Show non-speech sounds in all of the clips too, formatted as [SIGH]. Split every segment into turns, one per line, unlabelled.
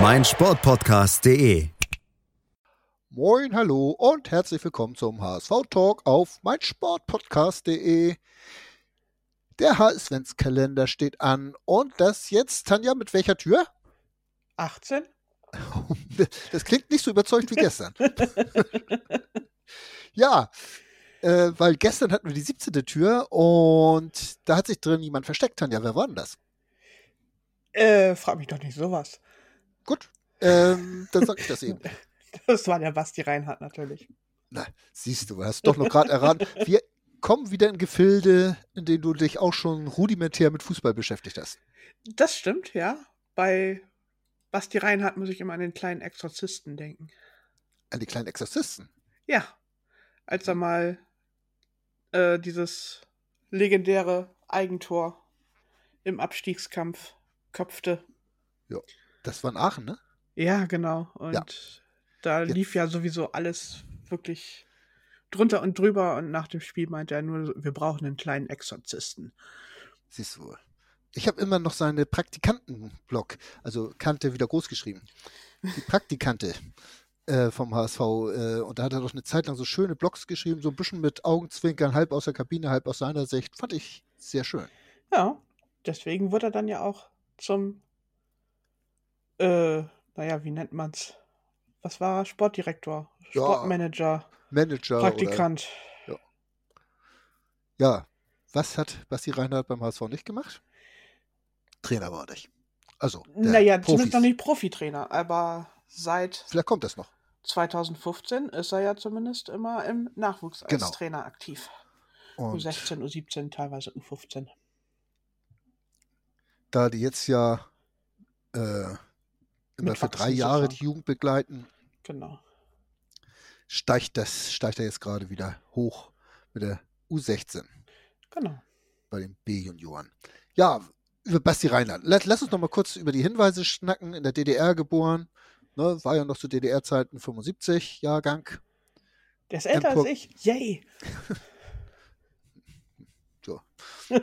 meinsportpodcast.de.
Moin, hallo und herzlich willkommen zum HSV-Talk auf meinsportpodcast.de. Der HSV-Kalender steht an und das jetzt, Tanja, mit welcher Tür?
18? [LAUGHS]
Das klingt nicht so überzeugt wie gestern. [LAUGHS] ja, äh, weil gestern hatten wir die 17. Tür und da hat sich drin jemand versteckt, Tanja. Wer war denn das?
Äh, frag mich doch nicht sowas.
Gut, ähm, dann sag ich das eben. [LAUGHS]
Das war der Basti Reinhardt natürlich.
Na, siehst du, hast doch noch gerade erraten. Wir kommen wieder in Gefilde, in denen du dich auch schon rudimentär mit Fußball beschäftigt hast.
Das stimmt, ja. Bei Basti Reinhardt muss ich immer an den kleinen Exorzisten denken.
An die kleinen Exorzisten?
Ja. Als er mal äh, dieses legendäre Eigentor im Abstiegskampf köpfte.
Ja. Das war in Aachen, ne?
Ja, genau. Und
Ja.
da
Jetzt-
lief ja sowieso alles wirklich drunter und drüber. Und nach dem Spiel meinte er nur, wir brauchen einen kleinen Exorzisten.
Siehst du wohl. Ich habe immer noch seine Praktikantenblog, also Kante wieder groß geschrieben. Die [LAUGHS] Praktikante äh, vom HSV. Äh, und da hat er doch eine Zeit lang so schöne Blogs geschrieben, so ein bisschen mit Augenzwinkern, halb aus der Kabine, halb aus seiner Sicht. Fand ich sehr schön.
Ja, deswegen wurde er dann ja auch zum, äh, naja, wie nennt man's? Was war er? Sportdirektor,
Ja,
Sportmanager,
Manager.
Praktikant.
Oder, ja. Was hat Basti Reinhardt beim HSV nicht gemacht? Trainer war er nicht. Also, der
Naja,
Profis.
zumindest noch nicht Profitrainer, aber seit
Vielleicht kommt das noch.
2015 ist er ja zumindest immer im Nachwuchs als
Genau.
Trainer aktiv.
Und
U16, U17, teilweise U15.
da die jetzt ja äh, immer für
Mitwachsen
drei Jahre die Jugend begleiten,
Genau.
steigt das, steigt er jetzt gerade wieder hoch mit der U16
Genau.
bei den B-Junioren. Ja, über Basti Reinhardt. Lass, lass uns noch mal kurz über die Hinweise schnacken. In der DDR geboren, ne, war ja noch zu DDR-Zeiten 75 Jahrgang.
Der ist älter
Empor-
als ich. Yay! [LAUGHS]
So. [LAUGHS]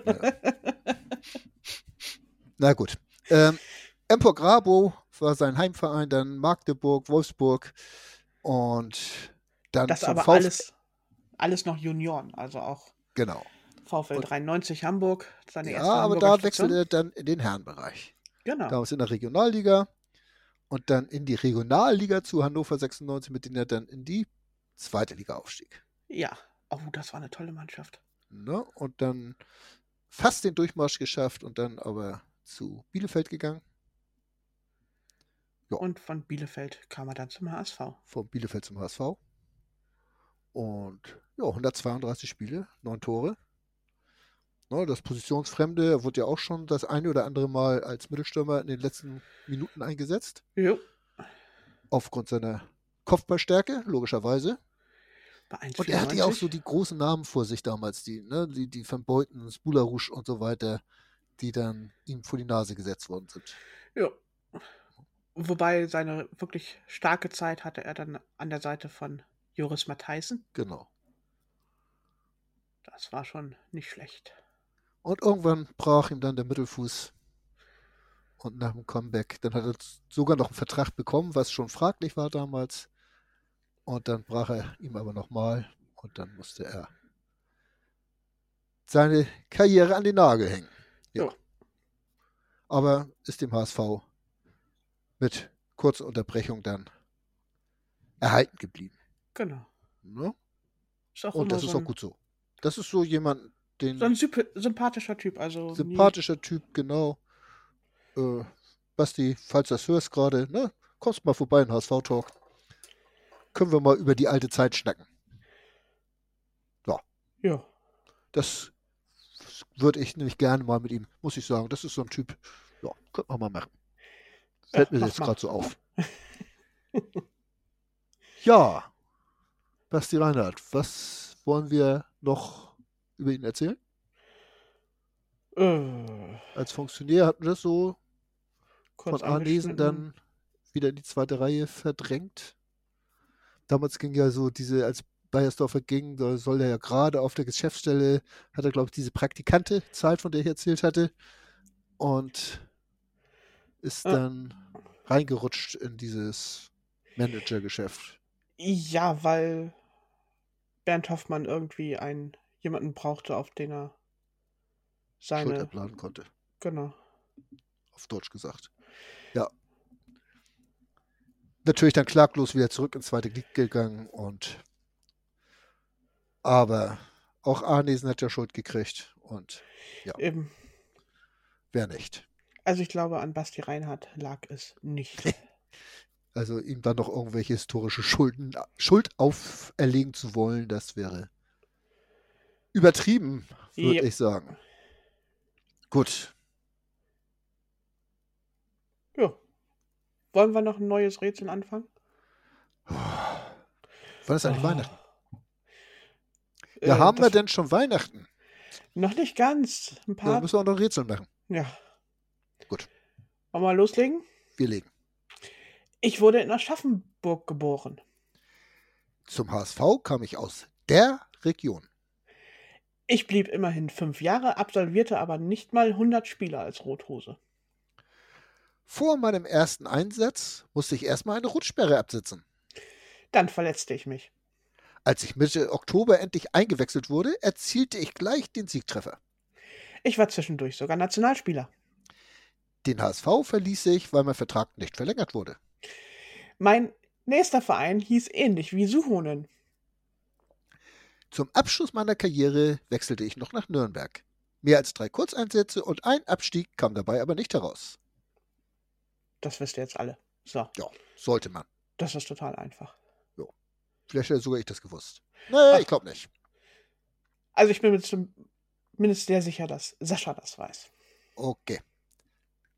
Na gut. Ähm, Empor Grabo war sein Heimverein, dann Magdeburg, Wolfsburg und dann
Das aber
VfL
alles, alles noch Junioren, also auch
Genau.
VfL
Und-
93 Hamburg, seine
Ja,
erste
aber
Hamburger
da
Station.
wechselt er dann in den Herrenbereich.
Genau.
Damals in der Regionalliga und dann in die Regionalliga zu Hannover 96, mit denen er dann in die zweite Liga aufstieg.
Ja. Oh, das war eine tolle Mannschaft.
Ne? Und dann fast den Durchmarsch geschafft und dann aber zu Bielefeld gegangen. Ja.
Und von Bielefeld kam er dann zum HSV.
Von Bielefeld zum HSV. Und ja, 132 Spiele, neun Tore. Ne, das Positionsfremde, wurde ja auch schon das eine oder andere Mal als Mittelstürmer in den letzten Minuten eingesetzt.
Jo.
Aufgrund seiner Kopfballstärke, logischerweise.
Bei 1,94.
Und er hatte ja auch so die großen Namen vor sich damals, die, ne, die, die Van Beuten, Spularusch und so weiter, die dann ihm vor die Nase gesetzt worden sind.
Ja. Wobei seine wirklich starke Zeit hatte er dann an der Seite von Joris Matthijssen.
Genau.
Das war schon nicht schlecht.
Und irgendwann brach ihm dann der Mittelfuß. Und nach dem Comeback, dann hat er sogar noch einen Vertrag bekommen, was schon fraglich war damals. Und dann brach er ihm aber nochmal. Und dann musste er seine Karriere an den Nagel hängen. Ja.
Ja.
Aber ist dem HSV mit kurzer Unterbrechung dann erhalten geblieben.
Genau.
Ne?
Ist auch
Und das ist
so
auch
ein,
gut so. Das ist so jemand, den
so ein sympathischer Typ. Also nie-
sympathischer Typ, genau. Äh, Basti, falls du das hörst gerade, ne, kommst mal vorbei in HSV-Talk. Können wir mal über die alte Zeit schnacken.
Ja.
Das würde ich nämlich gerne mal mit ihm, muss ich sagen. Das ist so ein Typ, ja, könnte man mal machen. Fällt mir
mach
jetzt gerade so auf. [LAUGHS] Ja, Basti Reinhardt, was wollen wir noch über ihn erzählen?
Äh,
Als Funktionär hatten wir das so
kurz
von Arnesen dann wieder in die zweite Reihe verdrängt. Damals ging ja so diese, als Bayersdorfer ging, da soll er ja gerade auf der Geschäftsstelle, hat er, glaube ich, diese Praktikante Zeit, von der ich erzählt hatte. Und ist
Ah.
dann reingerutscht in dieses Managergeschäft.
Ja, weil Bernd Hoffmann irgendwie einen jemanden brauchte, auf den er
Schuld
seine.
abladen konnte,
Genau.
auf Deutsch gesagt. Ja. Natürlich dann klaglos wieder zurück ins zweite Glied gegangen und aber auch Arnesen hat ja Schuld gekriegt und
Eben.
wer nicht.
Also ich glaube, an Basti Reinhardt lag es nicht. [LAUGHS]
Also ihm dann noch irgendwelche historische Schulden, Schuld auferlegen zu wollen, das wäre übertrieben, würde
Yep.
ich sagen. Gut.
ja. Wollen wir noch ein neues Rätsel anfangen?
Wann ist eigentlich
Oh.
Weihnachten? Ja,
Äh,
haben wir denn schon Weihnachten?
Noch nicht ganz. Ein
Ja,
paar.
dann müssen wir auch noch Rätsel machen.
Ja.
Gut.
Wollen wir loslegen?
Wir legen.
Ich wurde in Aschaffenburg geboren.
Zum HSV kam ich aus der Region.
Ich blieb immerhin fünf Jahre, absolvierte aber nicht mal 100 Spiele als Rothose.
Vor meinem ersten Einsatz musste ich erstmal eine Rutschsperre absitzen.
Dann verletzte ich mich.
Als ich Mitte Oktober endlich eingewechselt wurde, erzielte ich gleich den Siegtreffer.
Ich war zwischendurch sogar Nationalspieler.
Den HSV verließ ich, weil mein Vertrag nicht verlängert wurde.
Mein nächster Verein hieß ähnlich wie Suhonen.
Zum Abschluss meiner Karriere wechselte ich noch nach Nürnberg. Mehr als drei Kurzeinsätze und ein Abstieg kam dabei aber nicht heraus.
Das wisst ihr jetzt alle. So,
Ja, sollte man.
das ist total einfach.
Vielleicht hätte sogar ich das gewusst. Nee,
Ach.
ich glaube nicht.
Also ich bin mir zumindest sehr sicher, dass Sascha das weiß.
Okay.